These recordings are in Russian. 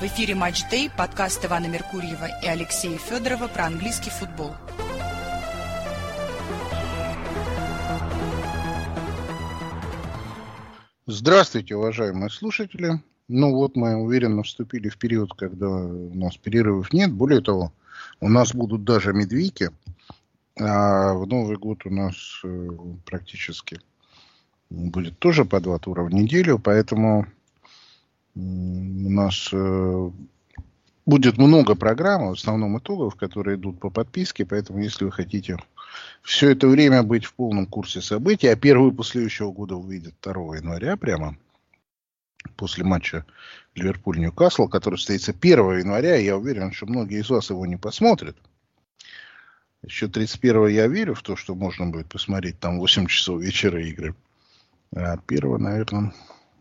В эфире «Матч Дэй», подкаст Ивана Меркурьева и Алексея Федорова про английский футбол. Здравствуйте, уважаемые слушатели. Ну вот мы уверенно вступили в период, когда у нас перерывов нет. Более того, у нас будут даже медвейки. А в Новый год у нас э, практически будет тоже по два тура в неделю. Поэтому у нас э, будет много программ, в основном итогов, которые идут по подписке, поэтому если вы хотите все это время быть в полном курсе событий, а первый выпуск следующего года увидит 2 января прямо, после матча Ливерпуль-Ньюкасл, который состоится 1 января, я уверен, что многие из вас его не посмотрят. Еще 31 я верю в то, что можно будет посмотреть там 8 часов вечера игры. А 1 наверное,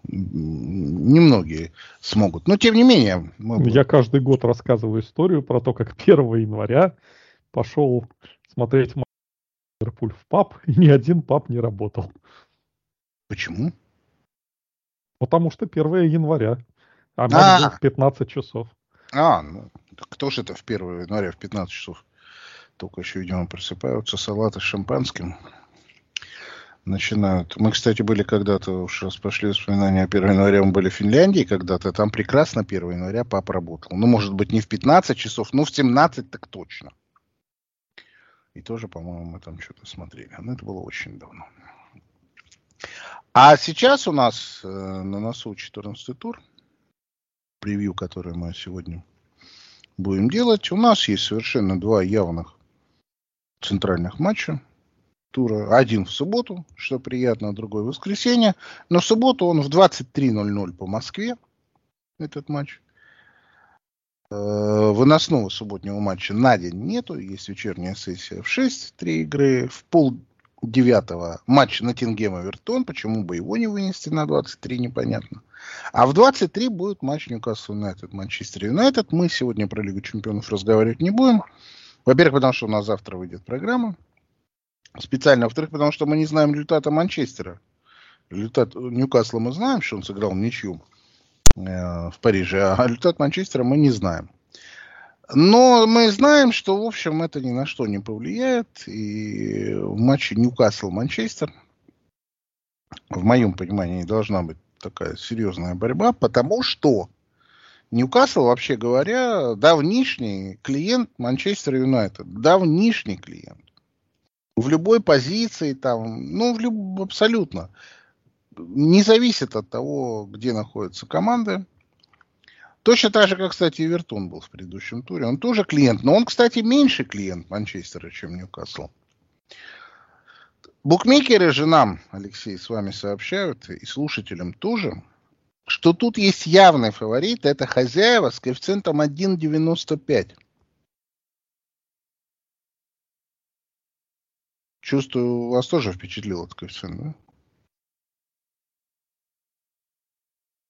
немногие смогут. Но тем не менее... Мы... Я каждый год рассказываю историю про то, как 1 января пошел смотреть Ливерпуль в паб, и ни один паб не работал. Почему? Потому что 1 января. А матч был в 15 часов. А, ну, кто же это в 1 января в 15 часов? Только еще, видимо, просыпаются салаты с шампанским начинают. Мы, кстати, были когда-то, уж раз пошли воспоминания о 1 января, мы были в Финляндии когда-то, там прекрасно 1 января папа работал. Ну, может быть, не в 15 часов, но в 17 так точно. И тоже, по-моему, мы там что-то смотрели. Но это было очень давно. А сейчас у нас э, на носу 14 тур. Превью, которое мы сегодня будем делать. У нас есть совершенно два явных центральных матча тура. Один в субботу, что приятно, другой в воскресенье. Но в субботу он в 23.00 по Москве, этот матч. Э, выносного субботнего матча на день нету. Есть вечерняя сессия в 6, три игры. В пол девятого матч на Тингем Авертон. Почему бы его не вынести на 23, непонятно. А в 23 будет матч Ньюкасл Юнайтед, Манчестер Юнайтед. Мы сегодня про Лигу Чемпионов разговаривать не будем. Во-первых, потому что у нас завтра выйдет программа специально. Во-вторых, потому что мы не знаем результата Манчестера. Результат Ньюкасла мы знаем, что он сыграл ничью э, в Париже, а результат Манчестера мы не знаем. Но мы знаем, что, в общем, это ни на что не повлияет. И в матче Ньюкасл-Манчестер, в моем понимании, должна быть такая серьезная борьба, потому что Ньюкасл, вообще говоря, давнишний клиент Манчестер Юнайтед. Давнишний клиент в любой позиции, там, ну, в люб... абсолютно. Не зависит от того, где находятся команды. Точно так же, как, кстати, Эвертон был в предыдущем туре. Он тоже клиент, но он, кстати, меньше клиент Манчестера, чем Ньюкасл. Букмекеры же нам, Алексей, с вами сообщают, и слушателям тоже, что тут есть явный фаворит, это хозяева с коэффициентом 1,95. Чувствую, вас тоже впечатлил этот коэффициент, да?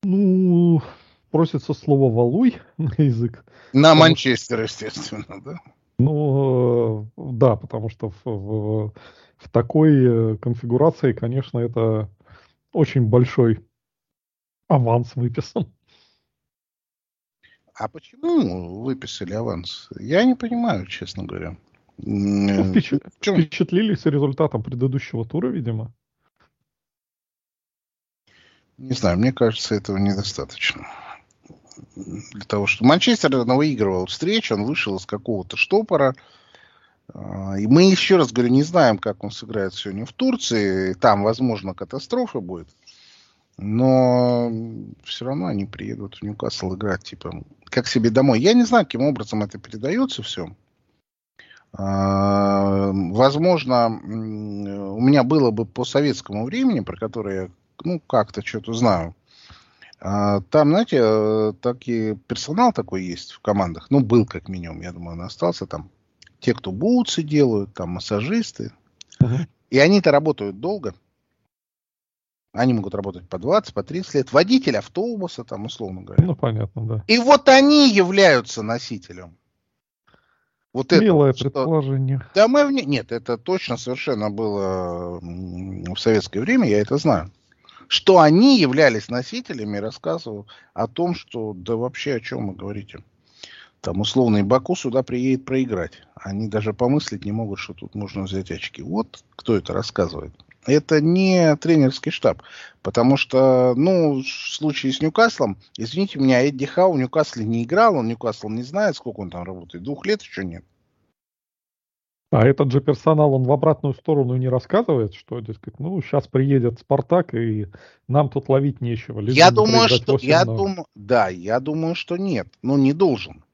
Ну, просится слово «валуй» на язык. На потому... Манчестер, естественно, да? Ну, да, потому что в, в, в такой э, конфигурации, конечно, это очень большой аванс выписан. А почему выписали аванс? Я не понимаю, честно говоря. Ну, впеч... Впечатлились результатом предыдущего тура, видимо. Не знаю, мне кажется, этого недостаточно. Для того, что Манчестер выигрывал встречу, он вышел из какого-то штопора. А, и мы еще раз говорю, не знаем, как он сыграет сегодня в Турции. Там, возможно, катастрофа будет. Но все равно они приедут в Ньюкасл играть, типа, как себе домой. Я не знаю, каким образом это передается все. Возможно, у меня было бы по советскому времени, про которое я ну, как-то что-то знаю. А, там, знаете, э, такие, персонал такой есть в командах. Ну, был как минимум, я думаю, он остался там. Те, кто бутсы делают, там массажисты. Uh-huh. И они-то работают долго. Они могут работать по 20, по 30 лет. Водитель автобуса, там, условно говоря. Ну, понятно, да. И вот они являются носителем вот Милое это, предположение. Что... Да, мы в... Нет, это точно совершенно было в советское время, я это знаю. что они являлись носителями, рассказывал о том, что да вообще о чем вы говорите. Там условный Баку сюда приедет проиграть. Они даже помыслить не могут, что тут можно взять очки. Вот кто это рассказывает. Это не тренерский штаб. Потому что, ну, в случае с Ньюкаслом, извините меня, Эдди Хау в Ньюкасле не играл, он Ньюкасл не знает, сколько он там работает. Двух лет еще нет. А этот же персонал, он в обратную сторону не рассказывает, что, дескать, ну, сейчас приедет Спартак, и нам тут ловить нечего. Я думаю, что, я думаю, да, я думаю, что нет. Ну, не должен.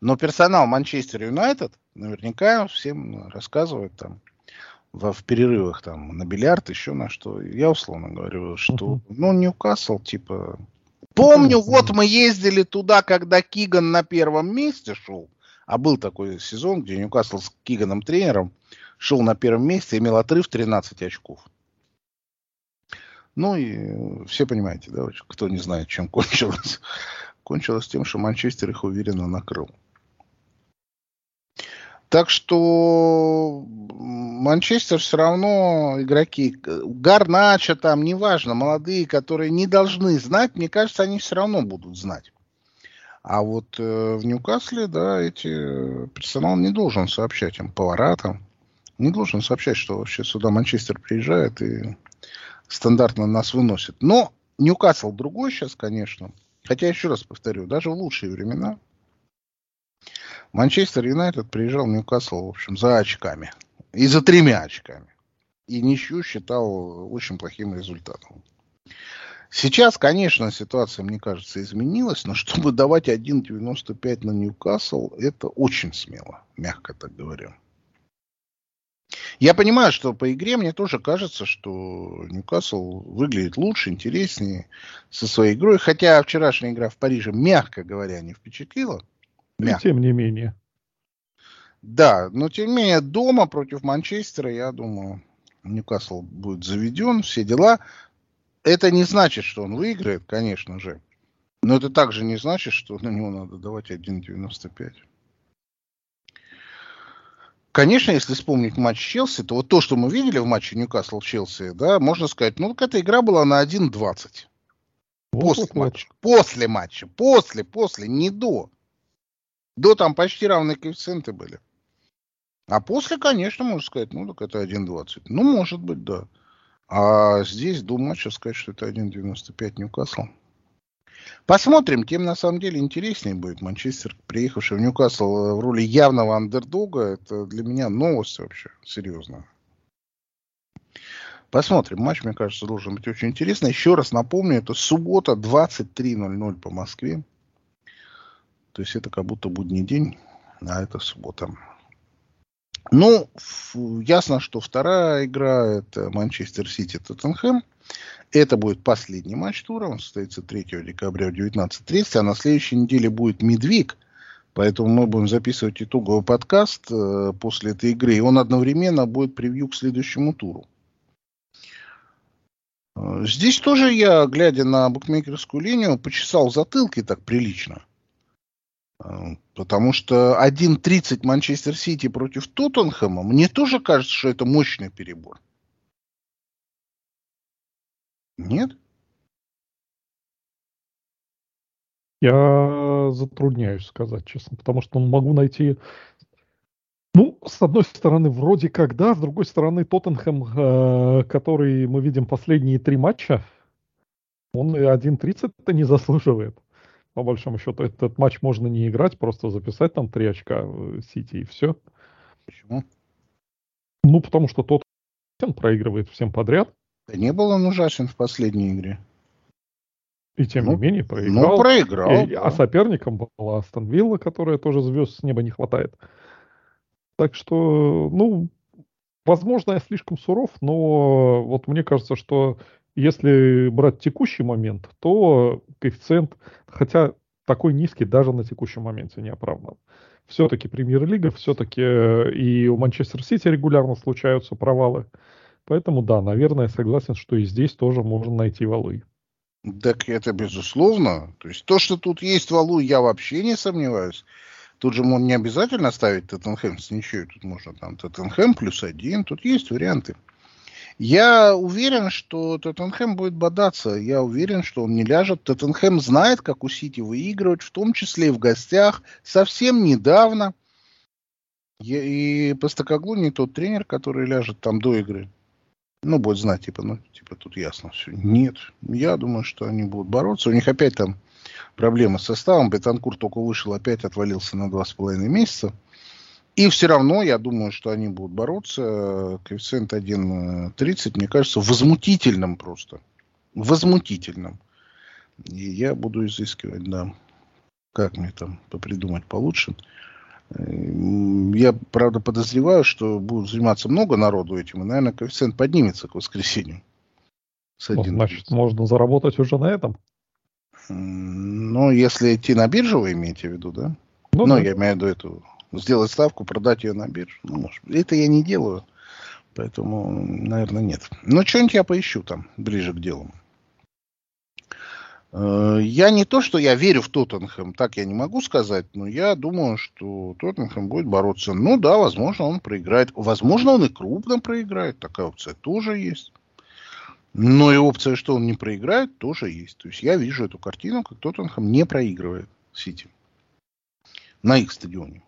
Но персонал Манчестер Юнайтед наверняка всем рассказывает там в, в перерывах там на бильярд, еще на что. Я условно говорю, что, uh-huh. ну, Ньюкасл, типа... Помню, uh-huh. вот мы ездили туда, когда Киган на первом месте шел, а был такой сезон, где Ньюкасл с Киганом тренером шел на первом месте, имел отрыв 13 очков. Ну и все понимаете, да, кто не знает, чем кончилось. Кончилось тем, что Манчестер их уверенно накрыл. Так что Манчестер все равно игроки, Гарнача там, неважно, молодые, которые не должны знать, мне кажется, они все равно будут знать. А вот э, в Ньюкасле, да, эти персонал не должен сообщать им, повара там, не должен сообщать, что вообще сюда Манчестер приезжает и стандартно нас выносит. Но Ньюкасл другой сейчас, конечно. Хотя, еще раз повторю, даже в лучшие времена Манчестер Юнайтед приезжал в Ньюкасл, в общем, за очками. И за тремя очками. И ничью считал очень плохим результатом. Сейчас, конечно, ситуация, мне кажется, изменилась, но чтобы давать 1.95 на Ньюкасл, это очень смело, мягко так говоря. Я понимаю, что по игре мне тоже кажется, что Ньюкасл выглядит лучше, интереснее со своей игрой. Хотя вчерашняя игра в Париже, мягко говоря, не впечатлила. Мягко. И тем не менее. Да, но тем не менее дома против Манчестера, я думаю, Ньюкасл будет заведен, все дела. Это не значит, что он выиграет, конечно же. Но это также не значит, что на него надо давать 1.95. Конечно, если вспомнить матч Челси, то вот то, что мы видели в матче Ньюкасл-Челси, да, можно сказать, ну, эта игра была на 1.20. После вот, матча. Вот. После матча. После, после, не до. До там почти равные коэффициенты были. А после, конечно, можно сказать, ну, так это 1.20. Ну, может быть, да. А здесь до матча сказать, что это 1.95 Ньюкасл. Посмотрим, тем на самом деле интереснее будет. Манчестер, приехавший в Ньюкасл э, в роли явного андердога, это для меня новость вообще, серьезно. Посмотрим. Матч, мне кажется, должен быть очень интересный. Еще раз напомню, это суббота 23.00 по Москве. То есть это как будто будний день, а это суббота. Ну, ясно, что вторая игра это Манчестер Сити Тоттенхэм. Это будет последний матч тура. Он состоится 3 декабря в 19.30. А на следующей неделе будет Медвиг. Поэтому мы будем записывать итоговый подкаст э, после этой игры. И он одновременно будет превью к следующему туру. Э, здесь тоже я, глядя на букмекерскую линию, почесал затылки так прилично. Э, потому что 1.30 Манчестер Сити против Тоттенхэма, мне тоже кажется, что это мощный перебор. Нет? Я затрудняюсь сказать, честно, потому что могу найти... Ну, с одной стороны, вроде как да, с другой стороны, Тоттенхэм, э, который мы видим последние три матча, он 1.30 это не заслуживает по большому счету, этот матч можно не играть, просто записать там три очка Сити и все. Почему? Ну, потому что тот проигрывает всем подряд. Да не был он ужасен в последней игре. И тем ну, не менее проиграл. Ну, проиграл. И, а да. А соперником была Астон Вилла, которая тоже звезд с неба не хватает. Так что, ну, возможно, я слишком суров, но вот мне кажется, что если брать текущий момент, то коэффициент, хотя такой низкий даже на текущем моменте не оправдан. Все-таки премьер-лига, все-таки э, и у Манчестер Сити регулярно случаются провалы. Поэтому да, наверное, согласен, что и здесь тоже можно найти валы. Так это безусловно. То есть то, что тут есть валу, я вообще не сомневаюсь. Тут же не обязательно ставить Тоттенхэм с ничьей. Тут можно там Тоттенхэм плюс один. Тут есть варианты. Я уверен, что Тоттенхэм будет бодаться. Я уверен, что он не ляжет. Тоттенхэм знает, как у Сити выигрывать, в том числе и в гостях. Совсем недавно. И Постакоглу не тот тренер, который ляжет там до игры. Ну, будет знать, типа, ну, типа, тут ясно все. Нет, я думаю, что они будут бороться. У них опять там проблемы с составом. Бетанкур только вышел, опять отвалился на два с половиной месяца. И все равно, я думаю, что они будут бороться. Коэффициент 1.30, мне кажется, возмутительным просто. Возмутительным. И я буду изыскивать, да, как мне там попридумать получше. Я, правда, подозреваю, что будут заниматься много народу этим, и, наверное, коэффициент поднимется к воскресенью. Ну, значит, можно заработать уже на этом? Ну, если идти на биржу, вы имеете в виду, да? Ну, ну да. я имею в виду эту сделать ставку, продать ее на биржу. Ну, может, это я не делаю, поэтому, наверное, нет. Но что-нибудь я поищу там, ближе к делу. Э, я не то, что я верю в Тоттенхэм, так я не могу сказать, но я думаю, что Тоттенхэм будет бороться. Ну да, возможно, он проиграет. Возможно, он и крупно проиграет. Такая опция тоже есть. Но и опция, что он не проиграет, тоже есть. То есть я вижу эту картину, как Тоттенхэм не проигрывает Сити на их стадионе.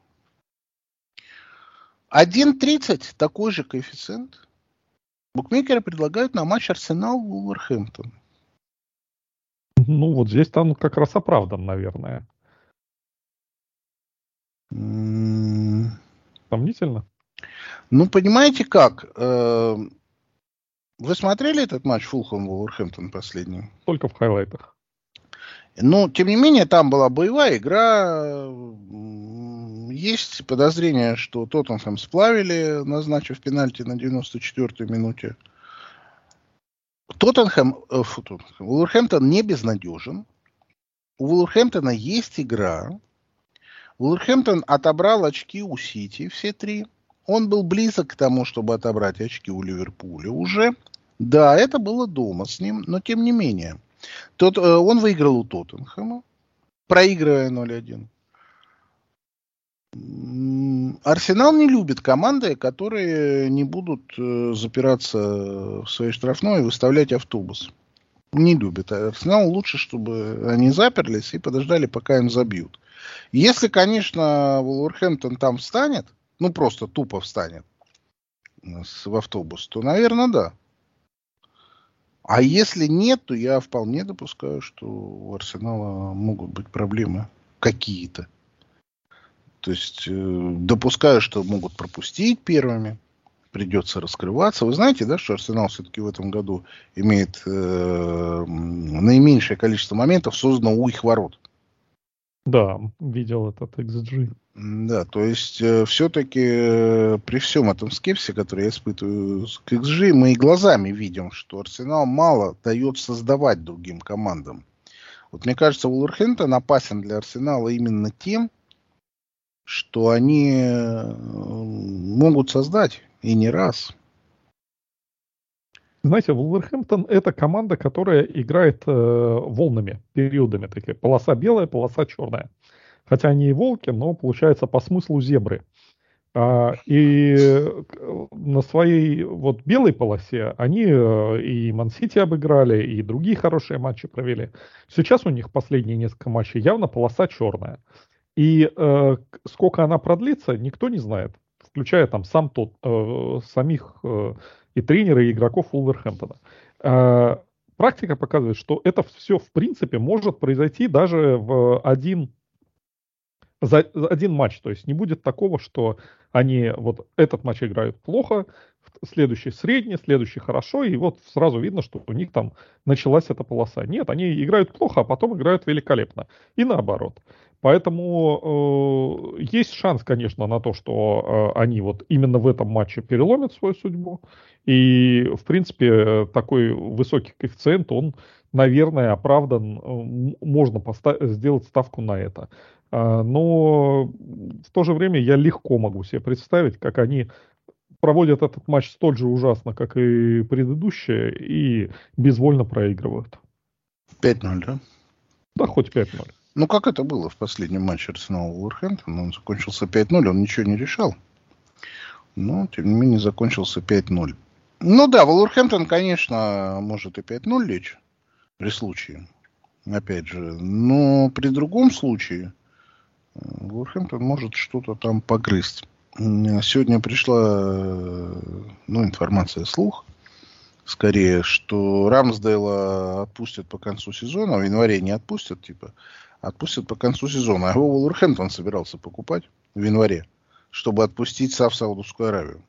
1.30 такой же коэффициент. Букмекеры предлагают на матч Арсенал Вулверхэмптон. Ну, вот здесь там как раз оправдан, наверное. Сомнительно? Ну, понимаете как? Э, вы смотрели этот матч Фулхэм Вулверхэмптон последний? Только в хайлайтах. Ну, тем не менее, там была боевая игра, есть подозрение, что Тоттенхэм сплавили, назначив пенальти на 94-й минуте. Тоттенхэм, э, фу, Тоттенхэм, Уолверхэмптон не безнадежен. У Уолверхэмптона есть игра. Уолверхэмптон отобрал очки у Сити, все три. Он был близок к тому, чтобы отобрать очки у Ливерпуля уже. Да, это было дома с ним, но тем не менее. Тот, э, он выиграл у Тоттенхэма, проигрывая 0-1. Арсенал не любит команды, которые не будут э, запираться в своей штрафной и выставлять автобус. Не любит. Арсенал лучше, чтобы они заперлись и подождали, пока им забьют. Если, конечно, Вулверхэмптон там встанет, ну просто тупо встанет в автобус, то, наверное, да. А если нет, то я вполне допускаю, что у Арсенала могут быть проблемы какие-то. То есть э, допускаю, что могут пропустить первыми, придется раскрываться. Вы знаете, да, что Арсенал все-таки в этом году имеет э, наименьшее количество моментов создано у их ворот. Да, видел этот XG. Да, то есть э, все-таки э, при всем этом скепсе, который я испытываю к XG, мы и глазами видим, что Арсенал мало дает создавать другим командам. Вот мне кажется, Уолверхэмптон опасен для Арсенала именно тем, что они э, могут создать и не раз. Знаете, Вулверхэмптон это команда, которая играет э, волнами, периодами такие. Полоса белая, полоса черная. Хотя они и волки, но получается по смыслу зебры. А, и э, на своей вот белой полосе они э, и Мансити обыграли, и другие хорошие матчи провели. Сейчас у них последние несколько матчей явно полоса черная. И э, сколько она продлится, никто не знает, включая там сам тот, э, самих э, и тренера, и игроков Улверхэмптона. Э, практика показывает, что это все в принципе может произойти даже в один за один матч. То есть не будет такого, что они вот этот матч играют плохо, следующий средний, следующий хорошо, и вот сразу видно, что у них там началась эта полоса. Нет, они играют плохо, а потом играют великолепно. И наоборот. Поэтому э, есть шанс, конечно, на то, что э, они вот именно в этом матче переломят свою судьбу. И, в принципе, такой высокий коэффициент, он, наверное, оправдан. Э, можно сделать ставку на это. Э, но в то же время я легко могу себе представить, как они проводят этот матч столь же ужасно, как и предыдущие, и безвольно проигрывают. 5-0, да? Да, хоть 5-0. Ну, как это было в последнем матче Арсенала Уорхэмптон? Он закончился 5-0, он ничего не решал. Но, тем не менее, закончился 5-0. Ну да, Вулверхэмптон, конечно, может и 5-0 лечь при случае. Опять же. Но при другом случае э, Вулверхэмптон может что-то там погрызть. Сегодня пришла ну, информация слух, скорее, что Рамсдейла отпустят по концу сезона, в январе не отпустят, типа, отпустят по концу сезона. А его Вулверхэмптон собирался покупать в январе, чтобы отпустить Сав Саудовскую Аравию.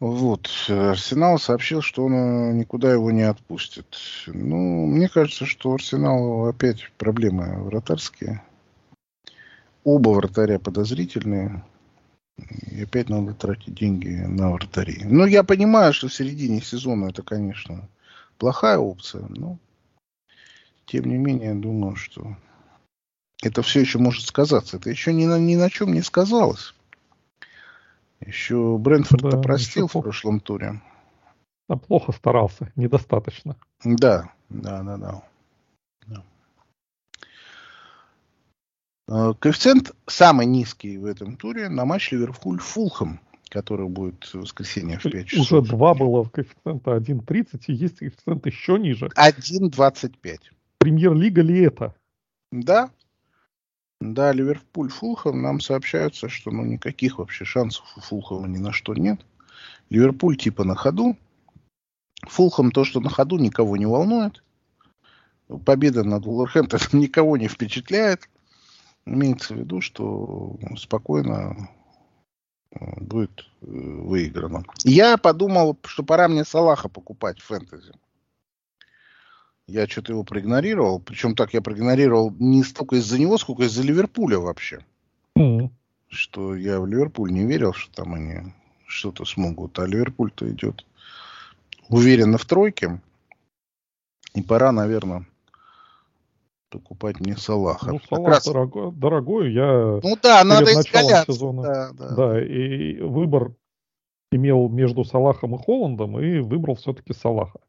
Вот, Арсенал сообщил, что он э, никуда его не отпустит. Ну, мне кажется, что Арсенал опять проблемы вратарские. Оба вратаря подозрительные. И опять надо тратить деньги на вратарей. Ну, я понимаю, что в середине сезона это, конечно, плохая опция, но тем не менее, думаю, что это все еще может сказаться. Это еще ни на, ни на чем не сказалось. Еще Брентфорд да, простил в прошлом туре. Да, плохо старался, недостаточно. Да, да, да. да. Коэффициент самый низкий в этом туре на матч Ливерпуль-Фулхэм, который будет в воскресенье в 5 часов. Уже два было коэффициента 1.30, и есть коэффициент еще ниже. 1.25. Премьер-лига ли это? Да. Да, Ливерпуль, Фулхэм, нам сообщаются, что ну никаких вообще шансов у Фулхэма ни на что нет. Ливерпуль типа на ходу. Фулхэм то, что на ходу, никого не волнует. Победа над Вулверхэмптоном никого не впечатляет. Имеется в виду, что спокойно э, будет э, выиграно. Я подумал, что пора мне Салаха покупать в фэнтези. Я что-то его проигнорировал. Причем так я проигнорировал не столько из-за него, сколько из-за Ливерпуля вообще. Mm-hmm. Что я в Ливерпуль не верил, что там они что-то смогут. А Ливерпуль-то идет уверенно в тройке. И пора, наверное, покупать мне Салаха. Ну, Салах раз... дорогой, дорогой, я ну, да, надо изгаляться. Сезона, да, да. да, и выбор имел между Салахом и Холландом, и выбрал все-таки Салаха.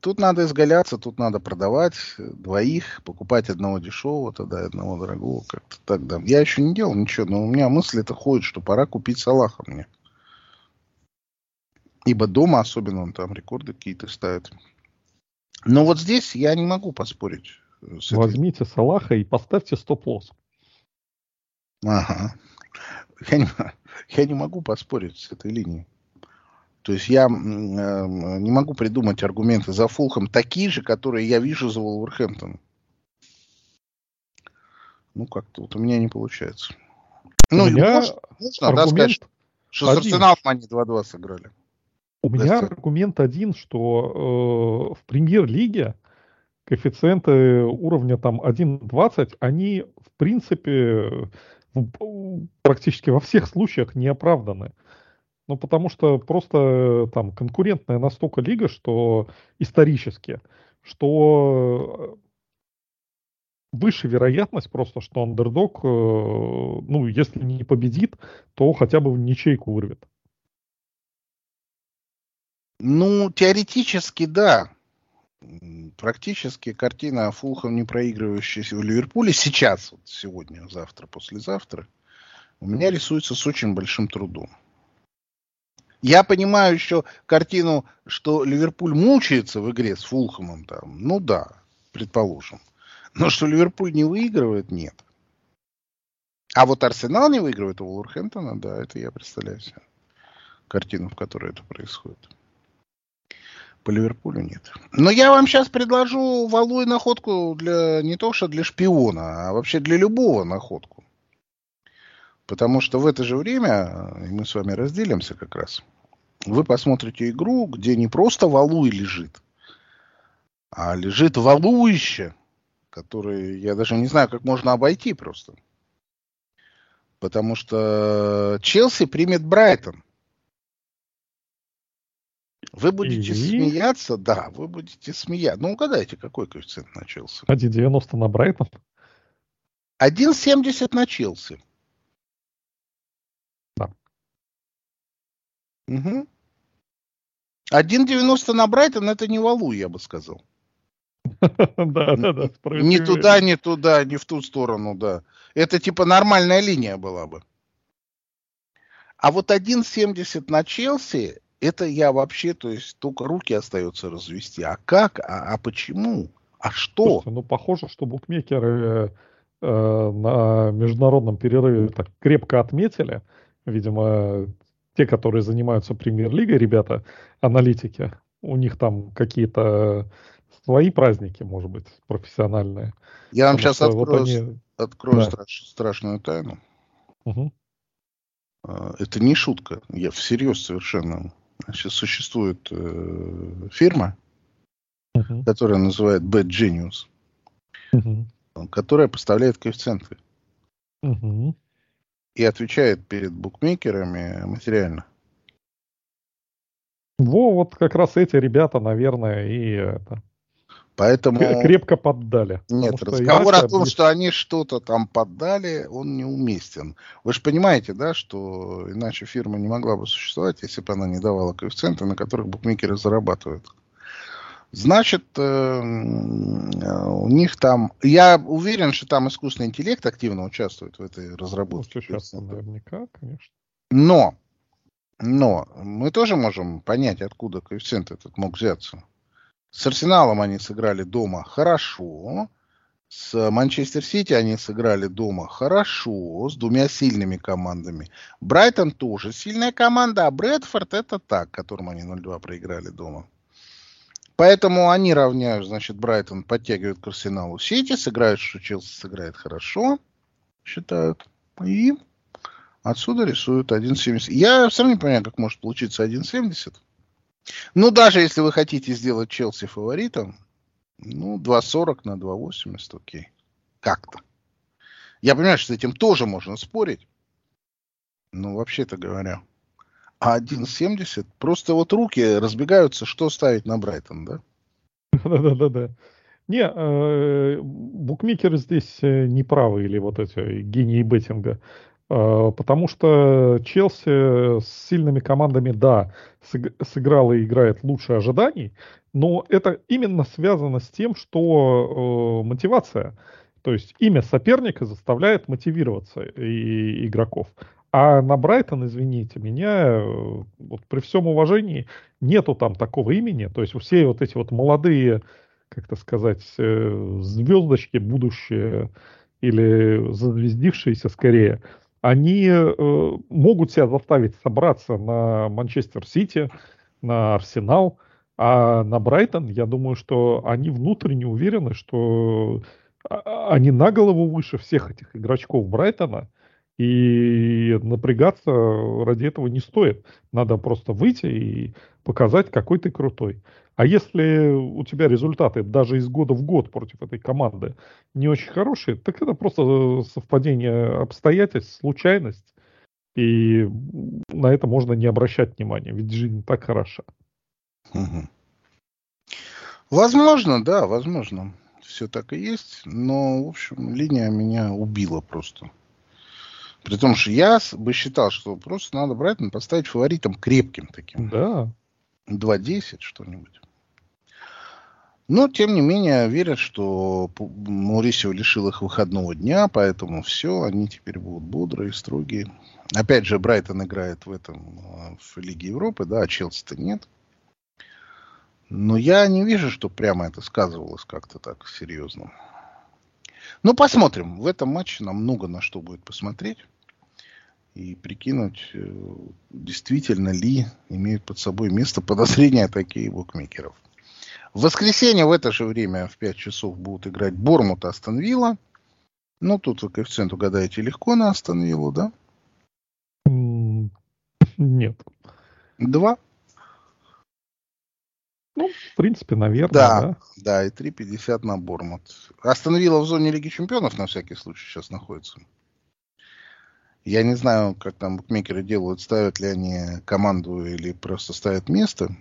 Тут надо изгаляться, тут надо продавать двоих, покупать одного дешевого, тогда одного дорогого, как-то так, да. Я еще не делал ничего, но у меня мысль это ходит, что пора купить Салаха мне. Ибо дома особенно он там рекорды какие-то ставит. Но вот здесь я не могу поспорить. С Возьмите этой... Салаха и поставьте стоп-лосс. Ага. Я не, я не могу поспорить с этой линией. То есть я э, не могу придумать аргументы за Фулхэм такие же, которые я вижу за Вулверхэмптон. Ну, как-то вот у меня не получается. Ну, меня можно, можно аргумент да, сказать, что один. с Арсеналом они 2-2 сыграли. У меня аргумент один, что э, в премьер-лиге коэффициенты уровня там 1.20, они в принципе в, практически во всех случаях не оправданы. Ну, потому что просто там конкурентная настолько лига, что исторически, что э, выше вероятность просто, что андердог, э, ну, если не победит, то хотя бы в ничейку вырвет. Ну, теоретически, да. Практически картина Фулхам не проигрывающаяся в Ливерпуле сейчас, вот сегодня, завтра, послезавтра, у меня рисуется с очень большим трудом. Я понимаю еще картину, что Ливерпуль мучается в игре с Фулхэмом. Там. Ну да, предположим. Но что Ливерпуль не выигрывает, нет. А вот Арсенал не выигрывает у Вулверхэмптона, да, это я представляю себе. Картину, в которой это происходит. По Ливерпулю нет. Но я вам сейчас предложу валу и находку для не то что для шпиона, а вообще для любого находку. Потому что в это же время, и мы с вами разделимся как раз, вы посмотрите игру, где не просто валуй лежит, а лежит валуище, который я даже не знаю, как можно обойти просто. Потому что Челси примет Брайтон. Вы будете и... смеяться, да, вы будете смеяться. Ну, угадайте, какой коэффициент на Челси? 1,90 на Брайтон. 1,70 на Челси. Да. Угу. 1,90 на Брайтон это не валу, я бы сказал. Да, да, да. Не туда, не туда, не в ту сторону, да. Это типа нормальная линия была бы. А вот 1.70 на Челси, это я вообще, то есть только руки остается развести. А как? А, а почему? А что? Слушайте, ну, похоже, что букмекеры э, на международном перерыве так крепко отметили. Видимо, те, которые занимаются премьер-лигой, ребята, аналитики, у них там какие-то свои праздники, может быть, профессиональные. Я вам сейчас открою, вот они... открою да. страш, страшную тайну. Угу. Это не шутка, я всерьез совершенно. Сейчас существует э, фирма, uh которая называет Bad Genius, uh которая поставляет коэффициенты. uh И отвечает перед букмекерами материально. Во, вот как раз эти ребята, наверное, и это, Поэтому... Крепко поддали. Нет, разговор о том, что они что-то там поддали, он неуместен. Вы же понимаете, да, что иначе фирма не могла бы существовать, если бы она не давала коэффициенты, на которых букмекеры зарабатывают. Значит, э, у них там... Я уверен, что там искусственный интеллект активно участвует в этой разработке. Ну, сейчас наверняка, конечно. Но, но мы тоже можем понять, откуда коэффициент этот мог взяться. С Арсеналом они сыграли дома хорошо. С Манчестер Сити они сыграли дома хорошо, с двумя сильными командами. Брайтон тоже сильная команда, а Брэдфорд это так, которым они 0-2 проиграли дома. Поэтому они равняют, значит, Брайтон подтягивает к Арсеналу Сити, сыграют, что Челси сыграет хорошо, считают. И отсюда рисуют 1.70. Я сам не понимаю, как может получиться 1.70. Ну, даже если вы хотите сделать Челси фаворитом, ну, 2.40 на 2.80, окей. Как-то. Я понимаю, что с этим тоже можно спорить. Ну, вообще-то говоря. А 1.70, просто вот руки разбегаются, что ставить на Брайтон, да? Да-да-да. Не, э, букмекеры здесь э, не правы, или вот эти гении беттинга. А, потому что Челси с сильными командами, да, сыграл и играет лучше ожиданий, но это именно связано с тем, что э, мотивация, то есть имя соперника заставляет мотивироваться и игроков. А на Брайтон, извините меня, э, вот при всем уважении, нету там такого имени. То есть все вот эти вот молодые, как-то сказать, э, звездочки будущие или зазвездившиеся скорее – они э, могут себя заставить собраться на Манчестер Сити, на Арсенал, а на Брайтон, я думаю, что они внутренне уверены, что а, они на голову выше всех этих игрочков Брайтона, и напрягаться ради этого не стоит. Надо просто выйти и показать, какой ты крутой. А если у тебя результаты даже из года в год против этой команды не очень хорошие, так это просто совпадение обстоятельств, случайность. И на это можно не обращать внимания, ведь жизнь так хороша. Угу. Возможно, да, возможно. Все так и есть. Но, в общем, линия меня убила просто. При том, что я бы считал, что просто надо Брайтон поставить фаворитом крепким таким. Да. 2-10 что-нибудь. Но, тем не менее, верят, что Маурисио лишил их выходного дня, поэтому все, они теперь будут бодрые, строгие. Опять же, Брайтон играет в этом, в Лиге Европы, да, а Челси-то нет. Но я не вижу, что прямо это сказывалось как-то так серьезно. Ну, посмотрим. В этом матче нам много на что будет посмотреть и прикинуть, э, действительно ли имеют под собой место подозрения такие букмекеров. В воскресенье в это же время в 5 часов будут играть Бормут Астон Вилла. Ну, тут вы коэффициент угадаете легко на Астон Виллу, да? Нет. Два? Ну, в принципе, наверное, да. Да, да и 3,50 на Бормут. Астон Вилла в зоне Лиги Чемпионов на всякий случай сейчас находится. Я не знаю, как там букмекеры делают, ставят ли они команду или просто ставят место,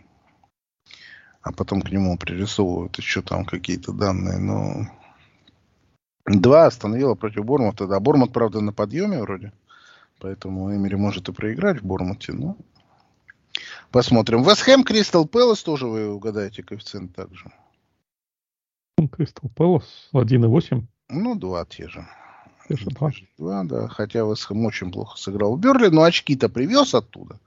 а потом к нему пририсовывают еще там какие-то данные. Но два остановила против Бормута. Да, Бормут, правда, на подъеме вроде. Поэтому Эмери может и проиграть в Бормуте. Но посмотрим. Вестхэм, Кристал Пэлас тоже вы угадаете коэффициент также. Кристал Пэлас, 1,8. Ну, два те же. Те же два. Два, да. Хотя Вестхэм очень плохо сыграл в Берли, но очки-то привез оттуда.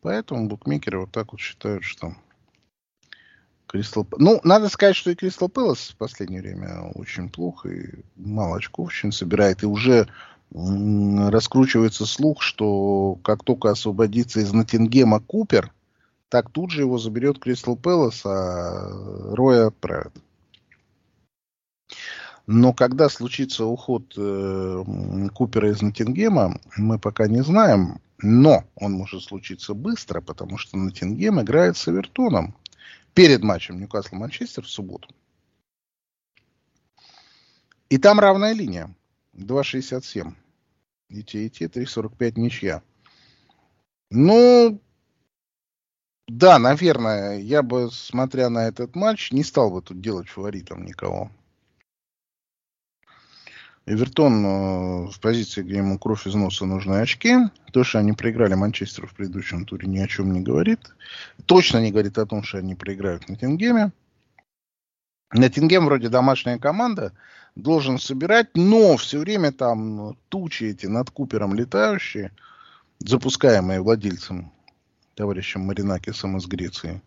Поэтому букмекеры вот так вот считают, что Кристал... Ну, надо сказать, что и Кристал Пэлас в последнее время очень плохо и мало очков очень собирает. И уже раскручивается слух, что как только освободится из Ноттингема Купер, так тут же его заберет Кристал Пэлас, а Роя отправят. Но когда случится уход э, Купера из Ноттингема, мы пока не знаем. Но он может случиться быстро, потому что Ноттингем играет с Эвертоном перед матчем Ньюкасл-Манчестер в субботу. И там равная линия. 2,67. И те, и те 3,45 ничья. Ну, да, наверное, я бы, смотря на этот матч, не стал бы тут делать фаворитом никого. Эвертон э, в позиции, где ему кровь из носа нужны очки. То, что они проиграли Манчестеру в предыдущем туре, ни о чем не говорит. Точно не говорит о том, что они проиграют на Тингеме. Ноттингем вроде домашняя команда, должен собирать, но все время там тучи эти над Купером летающие, запускаемые владельцем, товарищем Маринакисом из Греции.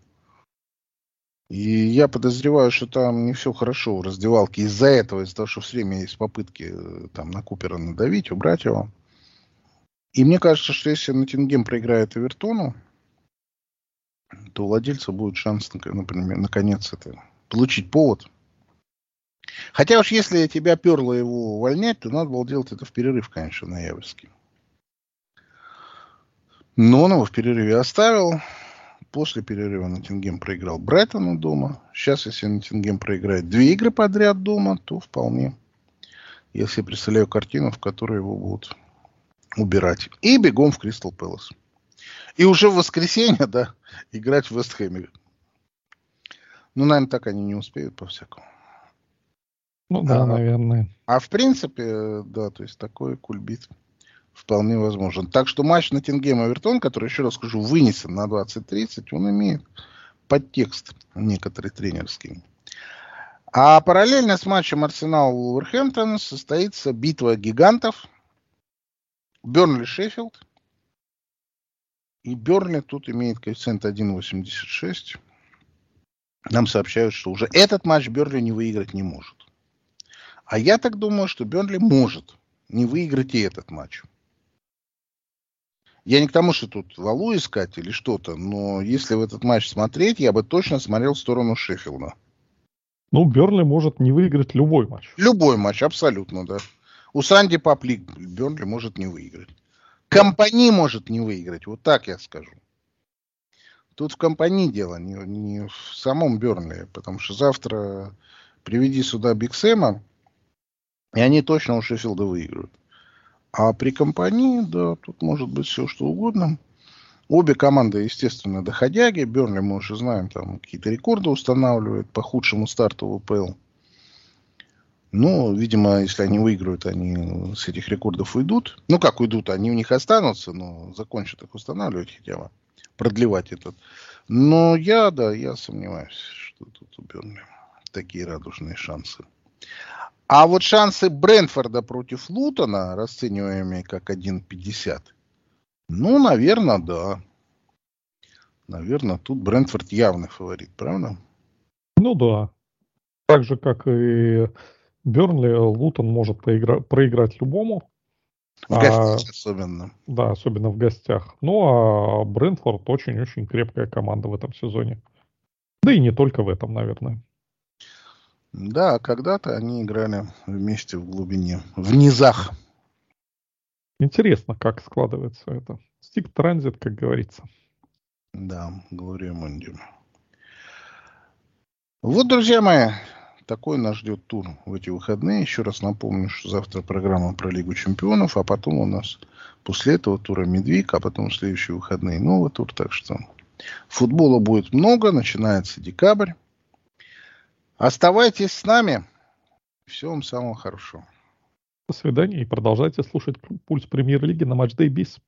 И я подозреваю, что там не все хорошо в раздевалке из-за этого, из-за того, что все время есть попытки э, там на Купера надавить, убрать его. И мне кажется, что если Ноттингем проиграет Эвертону, то у владельца будет шанс, например, наконец это получить повод. Хотя уж если тебя перло его увольнять, то надо было делать это в перерыв, конечно, ноябрьский. Но он его в перерыве оставил. После перерыва Ноттингем проиграл Брайтону дома. Сейчас, если Ноттингем проиграет две игры подряд дома, то вполне. Я себе представляю картину, в которой его будут убирать. И бегом в Кристал Пэлас. И уже в воскресенье, да, играть в Вестхэме. Ну, наверное, так они не успеют по-всякому. Ну да, а, наверное. А в принципе, да, то есть такой кульбит вполне возможен. Так что матч на Тингем Авертон, который, еще раз скажу, вынесен на 20-30, он имеет подтекст некоторый тренерский. А параллельно с матчем Арсенал Уолверхэмптон состоится битва гигантов. Бернли Шеффилд. И Бернли тут имеет коэффициент 1,86. Нам сообщают, что уже этот матч Бернли не выиграть не может. А я так думаю, что Бернли может не выиграть и этот матч. Я не к тому, что тут валу искать или что-то, но если в этот матч смотреть, я бы точно смотрел в сторону Шеффилда. Ну, Бернли может не выиграть любой матч. Любой матч, абсолютно, да. У Sunday pub league Бернли может не выиграть. Компани может не выиграть, вот так я скажу. Тут в компании дело, не, не в самом Бернли, потому что завтра приведи сюда Биг Сэма, и они точно у Шеффилда выиграют. А при компании, да, тут может быть все что угодно. Обе команды, естественно, доходяги. Бернли, мы уже знаем, там какие-то рекорды устанавливает по худшему старту в УПЛ. Ну, видимо, если они выиграют, они с этих рекордов уйдут. Ну, как уйдут, они у них останутся, но закончат их устанавливать хотя бы, продлевать этот. Но я, да, я сомневаюсь, что тут у Бернли такие радужные шансы. А вот шансы Брэнфорда против Лутона, расцениваемые как 1.50, ну, наверное, да. Наверное, тут Брэнфорд явный фаворит, правда? Ну да. Так же, как и Бернли, Лутон может проигра- проиграть любому. В гостях а, особенно. Да, особенно в гостях. Ну, а Брэнфорд очень-очень крепкая команда в этом сезоне. Да и не только в этом, наверное. Да, когда-то они играли вместе в глубине, в низах. Интересно, как складывается это. Стик транзит, как говорится. Да, Глория Мунди. Вот, друзья мои, такой нас ждет тур в эти выходные. Еще раз напомню, что завтра программа про Лигу Чемпионов, а потом у нас после этого тура Медвик, а потом следующие выходные новый тур. Так что футбола будет много, начинается декабрь. Оставайтесь с нами. Всего вам самого хорошего. До свидания и продолжайте слушать пульс премьер-лиги на Матч Day Bis.